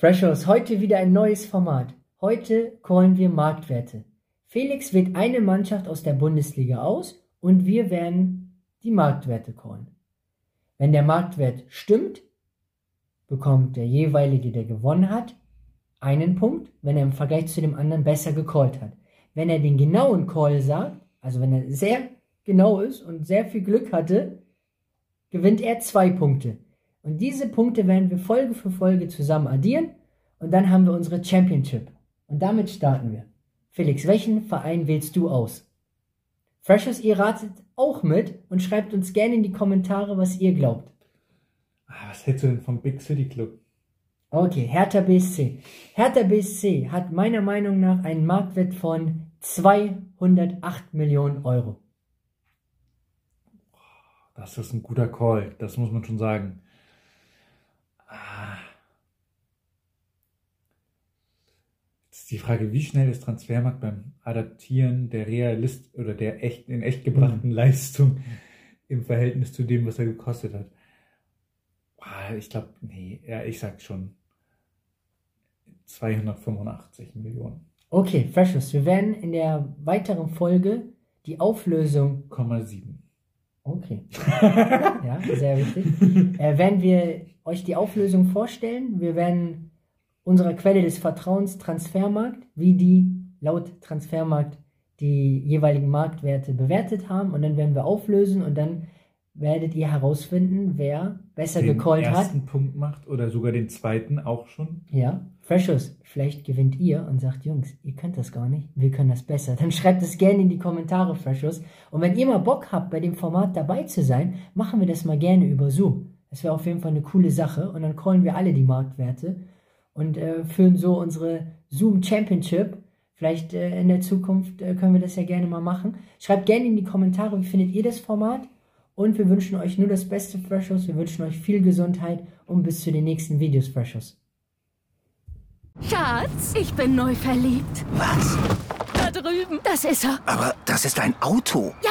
Freshers, heute wieder ein neues Format. Heute callen wir Marktwerte. Felix wählt eine Mannschaft aus der Bundesliga aus und wir werden die Marktwerte callen. Wenn der Marktwert stimmt, bekommt der jeweilige, der gewonnen hat, einen Punkt, wenn er im Vergleich zu dem anderen besser gecallt hat. Wenn er den genauen Call sagt, also wenn er sehr genau ist und sehr viel Glück hatte, gewinnt er zwei Punkte. Und diese Punkte werden wir Folge für Folge zusammen addieren und dann haben wir unsere Championship. Und damit starten wir. Felix, welchen Verein wählst du aus? Freshers, ihr ratet auch mit und schreibt uns gerne in die Kommentare, was ihr glaubt. Ah, was hältst du denn vom Big City Club? Okay, Hertha BSC. Hertha BSC hat meiner Meinung nach einen Marktwert von 208 Millionen Euro. Das ist ein guter Call, das muss man schon sagen. Ist die Frage, wie schnell ist Transfermarkt beim Adaptieren der Realist oder der echt, in echt gebrachten mhm. Leistung im Verhältnis zu dem, was er gekostet hat? Ich glaube, nee, ja, ich sag schon 285 Millionen. Okay, Freshness, wir werden in der weiteren Folge die Auflösung. 0,7. Okay. ja, sehr wichtig. Äh, werden wir euch die Auflösung vorstellen. Wir werden unserer Quelle des Vertrauens Transfermarkt, wie die laut Transfermarkt die jeweiligen Marktwerte bewertet haben. Und dann werden wir auflösen und dann werdet ihr herausfinden, wer besser den gecallt hat. Den ersten Punkt macht oder sogar den zweiten auch schon. Ja, Freshers, vielleicht gewinnt ihr und sagt, Jungs, ihr könnt das gar nicht, wir können das besser. Dann schreibt es gerne in die Kommentare, Freshers. Und wenn ihr mal Bock habt, bei dem Format dabei zu sein, machen wir das mal gerne über Zoom. Das wäre auf jeden Fall eine coole Sache. Und dann callen wir alle die Marktwerte und äh, führen so unsere Zoom Championship. Vielleicht äh, in der Zukunft äh, können wir das ja gerne mal machen. Schreibt gerne in die Kommentare, wie findet ihr das Format? Und wir wünschen euch nur das Beste, Freshers. Wir wünschen euch viel Gesundheit und bis zu den nächsten Videos, Freshers. Schatz, ich bin neu verliebt. Was? Da drüben. Das ist er. Aber das ist ein Auto. Ja,